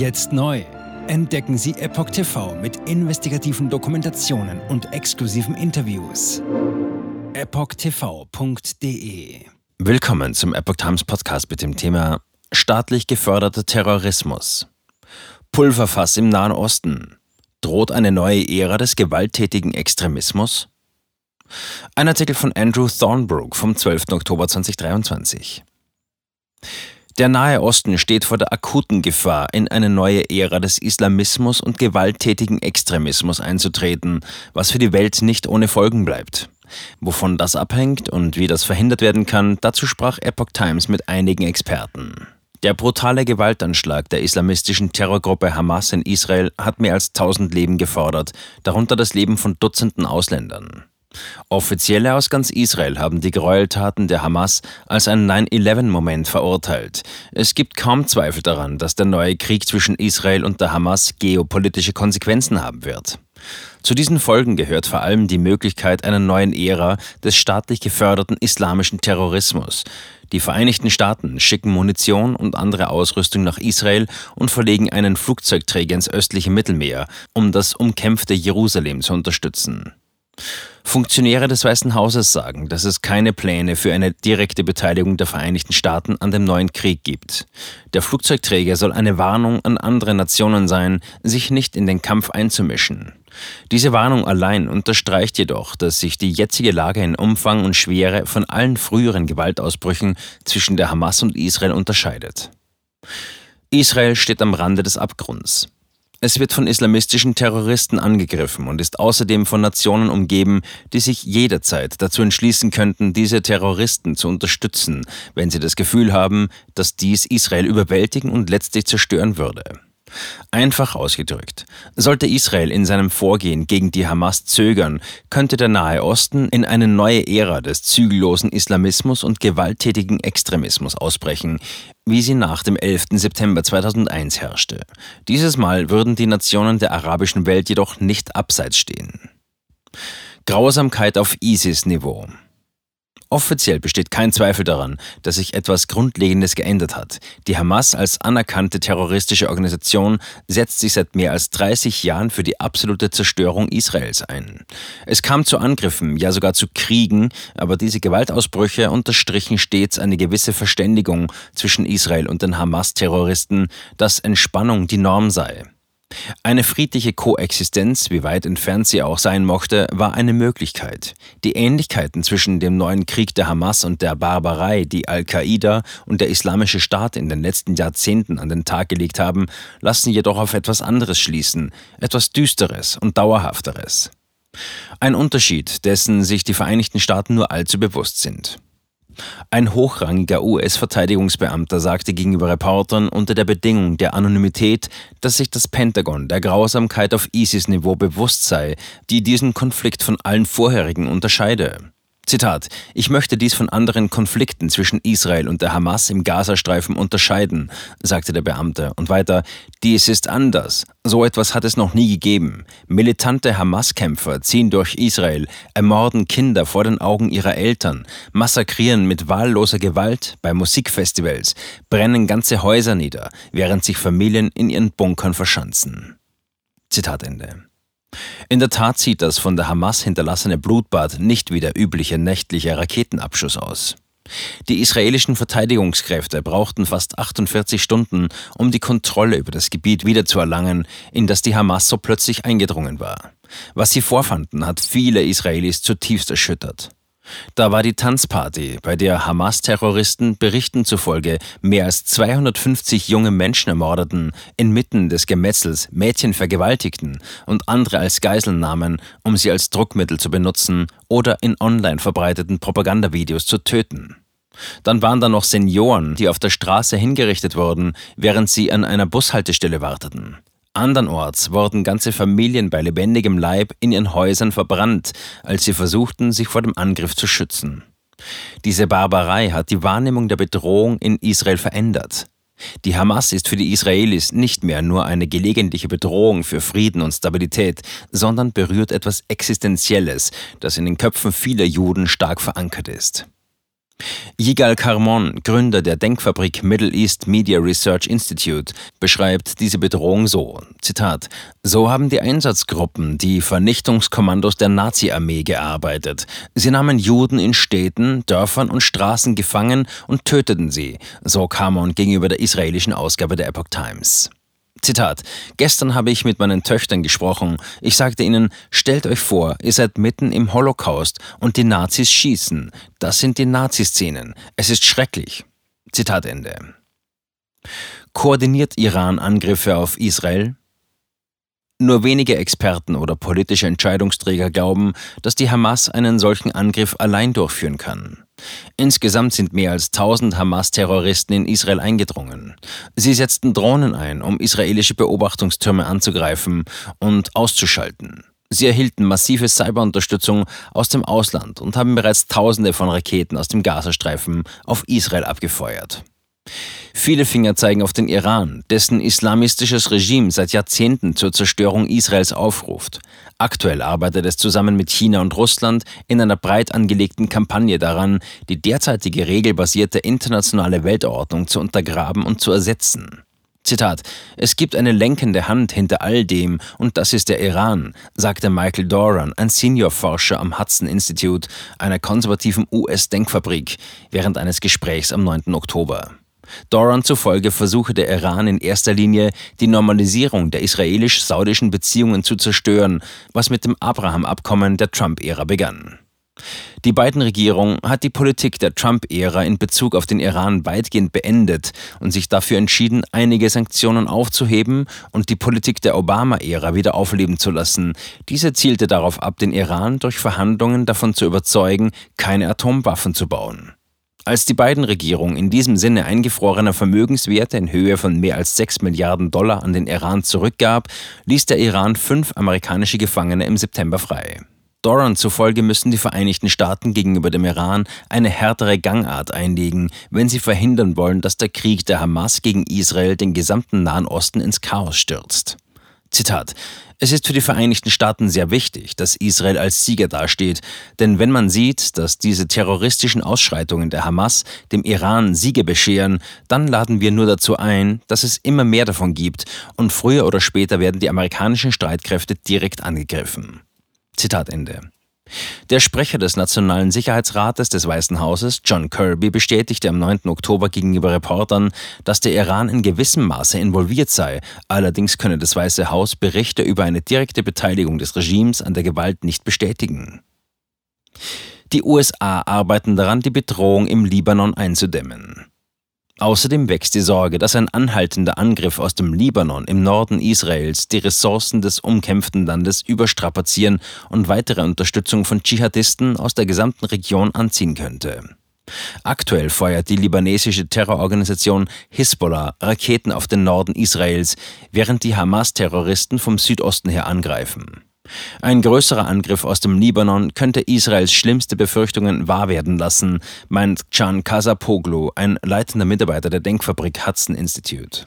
Jetzt neu. Entdecken Sie Epoch TV mit investigativen Dokumentationen und exklusiven Interviews. EpochTV.de Willkommen zum Epoch Times Podcast mit dem Thema Staatlich geförderter Terrorismus. Pulverfass im Nahen Osten. Droht eine neue Ära des gewalttätigen Extremismus? Ein Artikel von Andrew Thornbrook vom 12. Oktober 2023. Der Nahe Osten steht vor der akuten Gefahr, in eine neue Ära des Islamismus und gewalttätigen Extremismus einzutreten, was für die Welt nicht ohne Folgen bleibt. Wovon das abhängt und wie das verhindert werden kann, dazu sprach Epoch Times mit einigen Experten. Der brutale Gewaltanschlag der islamistischen Terrorgruppe Hamas in Israel hat mehr als 1000 Leben gefordert, darunter das Leben von Dutzenden Ausländern. Offizielle aus ganz Israel haben die Gräueltaten der Hamas als ein 9-11-Moment verurteilt. Es gibt kaum Zweifel daran, dass der neue Krieg zwischen Israel und der Hamas geopolitische Konsequenzen haben wird. Zu diesen Folgen gehört vor allem die Möglichkeit einer neuen Ära des staatlich geförderten islamischen Terrorismus. Die Vereinigten Staaten schicken Munition und andere Ausrüstung nach Israel und verlegen einen Flugzeugträger ins östliche Mittelmeer, um das umkämpfte Jerusalem zu unterstützen. Funktionäre des Weißen Hauses sagen, dass es keine Pläne für eine direkte Beteiligung der Vereinigten Staaten an dem neuen Krieg gibt. Der Flugzeugträger soll eine Warnung an andere Nationen sein, sich nicht in den Kampf einzumischen. Diese Warnung allein unterstreicht jedoch, dass sich die jetzige Lage in Umfang und Schwere von allen früheren Gewaltausbrüchen zwischen der Hamas und Israel unterscheidet. Israel steht am Rande des Abgrunds. Es wird von islamistischen Terroristen angegriffen und ist außerdem von Nationen umgeben, die sich jederzeit dazu entschließen könnten, diese Terroristen zu unterstützen, wenn sie das Gefühl haben, dass dies Israel überwältigen und letztlich zerstören würde. Einfach ausgedrückt, sollte Israel in seinem Vorgehen gegen die Hamas zögern, könnte der Nahe Osten in eine neue Ära des zügellosen Islamismus und gewalttätigen Extremismus ausbrechen, wie sie nach dem 11. September 2001 herrschte. Dieses Mal würden die Nationen der arabischen Welt jedoch nicht abseits stehen. Grausamkeit auf ISIS-Niveau. Offiziell besteht kein Zweifel daran, dass sich etwas Grundlegendes geändert hat. Die Hamas als anerkannte terroristische Organisation setzt sich seit mehr als 30 Jahren für die absolute Zerstörung Israels ein. Es kam zu Angriffen, ja sogar zu Kriegen, aber diese Gewaltausbrüche unterstrichen stets eine gewisse Verständigung zwischen Israel und den Hamas-Terroristen, dass Entspannung die Norm sei. Eine friedliche Koexistenz, wie weit entfernt sie auch sein mochte, war eine Möglichkeit. Die Ähnlichkeiten zwischen dem neuen Krieg der Hamas und der Barbarei, die Al-Qaida und der Islamische Staat in den letzten Jahrzehnten an den Tag gelegt haben, lassen jedoch auf etwas anderes schließen, etwas Düsteres und Dauerhafteres. Ein Unterschied, dessen sich die Vereinigten Staaten nur allzu bewusst sind. Ein hochrangiger US-Verteidigungsbeamter sagte gegenüber Reportern unter der Bedingung der Anonymität, dass sich das Pentagon der Grausamkeit auf ISIS-Niveau bewusst sei, die diesen Konflikt von allen vorherigen unterscheide. Zitat, ich möchte dies von anderen Konflikten zwischen Israel und der Hamas im Gazastreifen unterscheiden, sagte der Beamte. Und weiter, dies ist anders. So etwas hat es noch nie gegeben. Militante Hamas-Kämpfer ziehen durch Israel, ermorden Kinder vor den Augen ihrer Eltern, massakrieren mit wahlloser Gewalt bei Musikfestivals, brennen ganze Häuser nieder, während sich Familien in ihren Bunkern verschanzen. Zitat Ende. In der Tat sieht das von der Hamas hinterlassene Blutbad nicht wie der übliche nächtliche Raketenabschuss aus. Die israelischen Verteidigungskräfte brauchten fast 48 Stunden, um die Kontrolle über das Gebiet wiederzuerlangen, in das die Hamas so plötzlich eingedrungen war. Was sie vorfanden, hat viele Israelis zutiefst erschüttert. Da war die Tanzparty, bei der Hamas-Terroristen Berichten zufolge mehr als 250 junge Menschen ermordeten, inmitten des Gemetzels Mädchen vergewaltigten und andere als Geiseln nahmen, um sie als Druckmittel zu benutzen oder in online verbreiteten Propagandavideos zu töten. Dann waren da noch Senioren, die auf der Straße hingerichtet wurden, während sie an einer Bushaltestelle warteten. Andernorts wurden ganze Familien bei lebendigem Leib in ihren Häusern verbrannt, als sie versuchten, sich vor dem Angriff zu schützen. Diese Barbarei hat die Wahrnehmung der Bedrohung in Israel verändert. Die Hamas ist für die Israelis nicht mehr nur eine gelegentliche Bedrohung für Frieden und Stabilität, sondern berührt etwas Existenzielles, das in den Köpfen vieler Juden stark verankert ist. Yigal Karmon, Gründer der Denkfabrik Middle East Media Research Institute, beschreibt diese Bedrohung so: Zitat: So haben die Einsatzgruppen, die Vernichtungskommandos der Nazi-Armee gearbeitet. Sie nahmen Juden in Städten, Dörfern und Straßen gefangen und töteten sie, so Karmon gegenüber der israelischen Ausgabe der Epoch Times. Zitat. Gestern habe ich mit meinen Töchtern gesprochen. Ich sagte ihnen, stellt euch vor, ihr seid mitten im Holocaust und die Nazis schießen. Das sind die Naziszenen. Es ist schrecklich. Zitat Ende. Koordiniert Iran Angriffe auf Israel? Nur wenige Experten oder politische Entscheidungsträger glauben, dass die Hamas einen solchen Angriff allein durchführen kann. Insgesamt sind mehr als 1000 Hamas-Terroristen in Israel eingedrungen. Sie setzten Drohnen ein, um israelische Beobachtungstürme anzugreifen und auszuschalten. Sie erhielten massive Cyberunterstützung aus dem Ausland und haben bereits Tausende von Raketen aus dem Gazastreifen auf Israel abgefeuert. Viele Finger zeigen auf den Iran, dessen islamistisches Regime seit Jahrzehnten zur Zerstörung Israels aufruft. Aktuell arbeitet es zusammen mit China und Russland in einer breit angelegten Kampagne daran, die derzeitige regelbasierte internationale Weltordnung zu untergraben und zu ersetzen. Zitat: Es gibt eine lenkende Hand hinter all dem und das ist der Iran, sagte Michael Doran, ein Seniorforscher am Hudson Institute, einer konservativen US-Denkfabrik, während eines Gesprächs am 9. Oktober. Doran zufolge versuche der Iran in erster Linie, die Normalisierung der israelisch-saudischen Beziehungen zu zerstören, was mit dem Abraham-Abkommen der Trump-Ära begann. Die Biden-Regierung hat die Politik der Trump-Ära in Bezug auf den Iran weitgehend beendet und sich dafür entschieden, einige Sanktionen aufzuheben und die Politik der Obama-Ära wieder aufleben zu lassen. Diese zielte darauf ab, den Iran durch Verhandlungen davon zu überzeugen, keine Atomwaffen zu bauen. Als die beiden Regierungen in diesem Sinne eingefrorene Vermögenswerte in Höhe von mehr als 6 Milliarden Dollar an den Iran zurückgab, ließ der Iran fünf amerikanische Gefangene im September frei. Doran zufolge müssen die Vereinigten Staaten gegenüber dem Iran eine härtere Gangart einlegen, wenn sie verhindern wollen, dass der Krieg der Hamas gegen Israel den gesamten Nahen Osten ins Chaos stürzt. Zitat es ist für die Vereinigten Staaten sehr wichtig, dass Israel als Sieger dasteht, denn wenn man sieht, dass diese terroristischen Ausschreitungen der Hamas dem Iran Siege bescheren, dann laden wir nur dazu ein, dass es immer mehr davon gibt und früher oder später werden die amerikanischen Streitkräfte direkt angegriffen. Zitat Ende. Der Sprecher des Nationalen Sicherheitsrates des Weißen Hauses, John Kirby, bestätigte am 9. Oktober gegenüber Reportern, dass der Iran in gewissem Maße involviert sei. Allerdings könne das Weiße Haus Berichte über eine direkte Beteiligung des Regimes an der Gewalt nicht bestätigen. Die USA arbeiten daran, die Bedrohung im Libanon einzudämmen. Außerdem wächst die Sorge, dass ein anhaltender Angriff aus dem Libanon im Norden Israels die Ressourcen des umkämpften Landes überstrapazieren und weitere Unterstützung von Dschihadisten aus der gesamten Region anziehen könnte. Aktuell feuert die libanesische Terrororganisation Hisbollah Raketen auf den Norden Israels, während die Hamas-Terroristen vom Südosten her angreifen. Ein größerer Angriff aus dem Libanon könnte Israels schlimmste Befürchtungen wahr werden lassen, meint Can Kasapoglu, ein leitender Mitarbeiter der Denkfabrik Hudson Institute.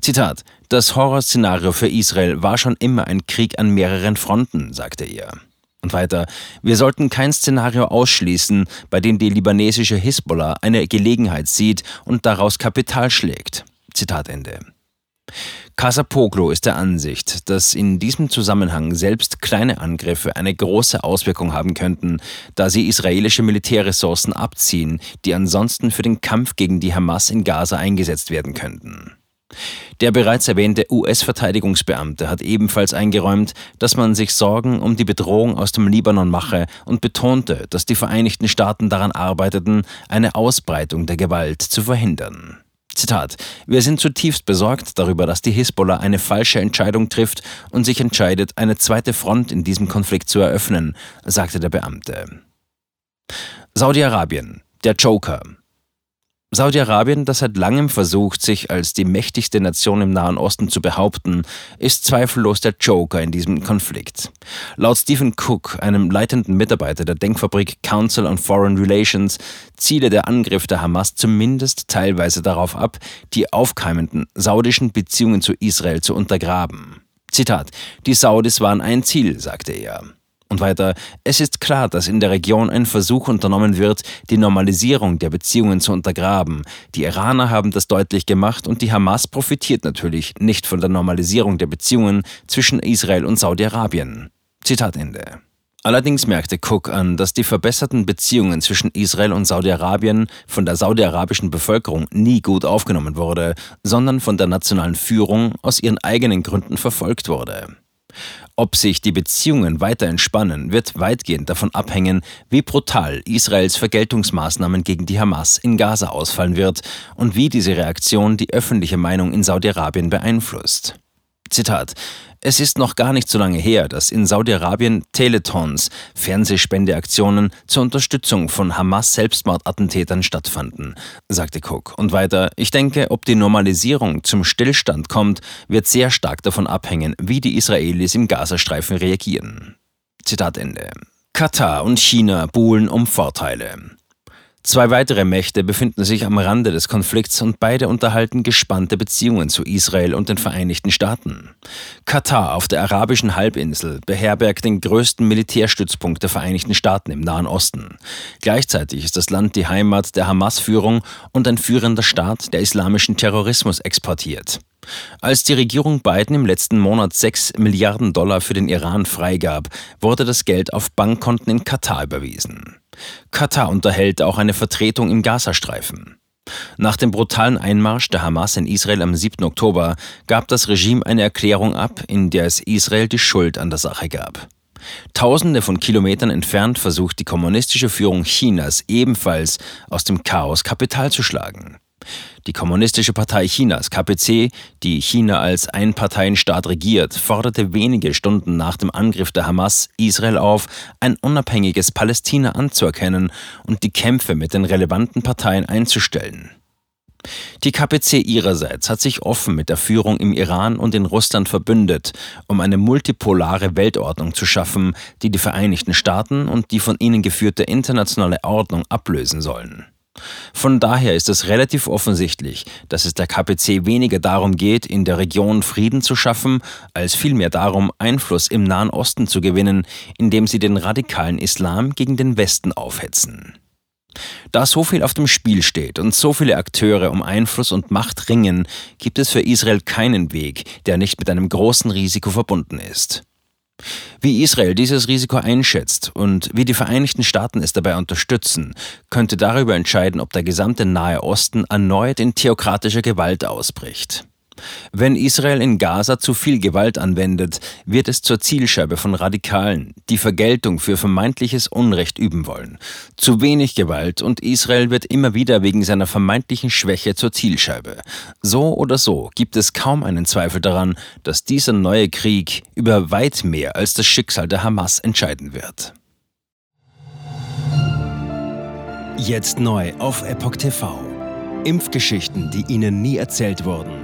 Zitat: Das Horrorszenario für Israel war schon immer ein Krieg an mehreren Fronten, sagte er. Und weiter, wir sollten kein Szenario ausschließen, bei dem die libanesische Hisbollah eine Gelegenheit sieht und daraus Kapital schlägt. Zitat Ende. Casapoglu ist der Ansicht, dass in diesem Zusammenhang selbst kleine Angriffe eine große Auswirkung haben könnten, da sie israelische Militärressourcen abziehen, die ansonsten für den Kampf gegen die Hamas in Gaza eingesetzt werden könnten. Der bereits erwähnte US-Verteidigungsbeamte hat ebenfalls eingeräumt, dass man sich Sorgen um die Bedrohung aus dem Libanon mache und betonte, dass die Vereinigten Staaten daran arbeiteten, eine Ausbreitung der Gewalt zu verhindern. Zitat: Wir sind zutiefst besorgt darüber, dass die Hisbollah eine falsche Entscheidung trifft und sich entscheidet, eine zweite Front in diesem Konflikt zu eröffnen, sagte der Beamte. Saudi-Arabien, der Joker. Saudi-Arabien, das seit langem versucht, sich als die mächtigste Nation im Nahen Osten zu behaupten, ist zweifellos der Joker in diesem Konflikt. Laut Stephen Cook, einem leitenden Mitarbeiter der Denkfabrik Council on Foreign Relations, ziele der Angriff der Hamas zumindest teilweise darauf ab, die aufkeimenden saudischen Beziehungen zu Israel zu untergraben. Zitat: Die Saudis waren ein Ziel, sagte er. Und weiter, es ist klar, dass in der Region ein Versuch unternommen wird, die Normalisierung der Beziehungen zu untergraben. Die Iraner haben das deutlich gemacht und die Hamas profitiert natürlich nicht von der Normalisierung der Beziehungen zwischen Israel und Saudi-Arabien. Zitat Ende. Allerdings merkte Cook an, dass die verbesserten Beziehungen zwischen Israel und Saudi-Arabien von der saudi-arabischen Bevölkerung nie gut aufgenommen wurde, sondern von der nationalen Führung aus ihren eigenen Gründen verfolgt wurde. Ob sich die Beziehungen weiter entspannen, wird weitgehend davon abhängen, wie brutal Israels Vergeltungsmaßnahmen gegen die Hamas in Gaza ausfallen wird und wie diese Reaktion die öffentliche Meinung in Saudi-Arabien beeinflusst. Zitat es ist noch gar nicht so lange her, dass in Saudi-Arabien Teletons, Fernsehspendeaktionen zur Unterstützung von Hamas-Selbstmordattentätern stattfanden, sagte Cook. Und weiter, ich denke, ob die Normalisierung zum Stillstand kommt, wird sehr stark davon abhängen, wie die Israelis im Gazastreifen reagieren. Zitat Ende. Katar und China buhlen um Vorteile. Zwei weitere Mächte befinden sich am Rande des Konflikts und beide unterhalten gespannte Beziehungen zu Israel und den Vereinigten Staaten. Katar auf der arabischen Halbinsel beherbergt den größten Militärstützpunkt der Vereinigten Staaten im Nahen Osten. Gleichzeitig ist das Land die Heimat der Hamas-Führung und ein führender Staat, der islamischen Terrorismus exportiert. Als die Regierung Biden im letzten Monat 6 Milliarden Dollar für den Iran freigab, wurde das Geld auf Bankkonten in Katar überwiesen. Katar unterhält auch eine Vertretung im Gazastreifen. Nach dem brutalen Einmarsch der Hamas in Israel am 7. Oktober gab das Regime eine Erklärung ab, in der es Israel die Schuld an der Sache gab. Tausende von Kilometern entfernt versucht die kommunistische Führung Chinas ebenfalls aus dem Chaos Kapital zu schlagen. Die Kommunistische Partei Chinas, KPC, die China als Einparteienstaat regiert, forderte wenige Stunden nach dem Angriff der Hamas Israel auf, ein unabhängiges Palästina anzuerkennen und die Kämpfe mit den relevanten Parteien einzustellen. Die KPC ihrerseits hat sich offen mit der Führung im Iran und in Russland verbündet, um eine multipolare Weltordnung zu schaffen, die die Vereinigten Staaten und die von ihnen geführte internationale Ordnung ablösen sollen. Von daher ist es relativ offensichtlich, dass es der KPC weniger darum geht, in der Region Frieden zu schaffen, als vielmehr darum, Einfluss im Nahen Osten zu gewinnen, indem sie den radikalen Islam gegen den Westen aufhetzen. Da so viel auf dem Spiel steht und so viele Akteure um Einfluss und Macht ringen, gibt es für Israel keinen Weg, der nicht mit einem großen Risiko verbunden ist. Wie Israel dieses Risiko einschätzt und wie die Vereinigten Staaten es dabei unterstützen, könnte darüber entscheiden, ob der gesamte Nahe Osten erneut in theokratischer Gewalt ausbricht. Wenn Israel in Gaza zu viel Gewalt anwendet, wird es zur Zielscheibe von Radikalen, die Vergeltung für vermeintliches Unrecht üben wollen. Zu wenig Gewalt und Israel wird immer wieder wegen seiner vermeintlichen Schwäche zur Zielscheibe. So oder so gibt es kaum einen Zweifel daran, dass dieser neue Krieg über weit mehr als das Schicksal der Hamas entscheiden wird. Jetzt neu auf Epoch TV. Impfgeschichten, die Ihnen nie erzählt wurden.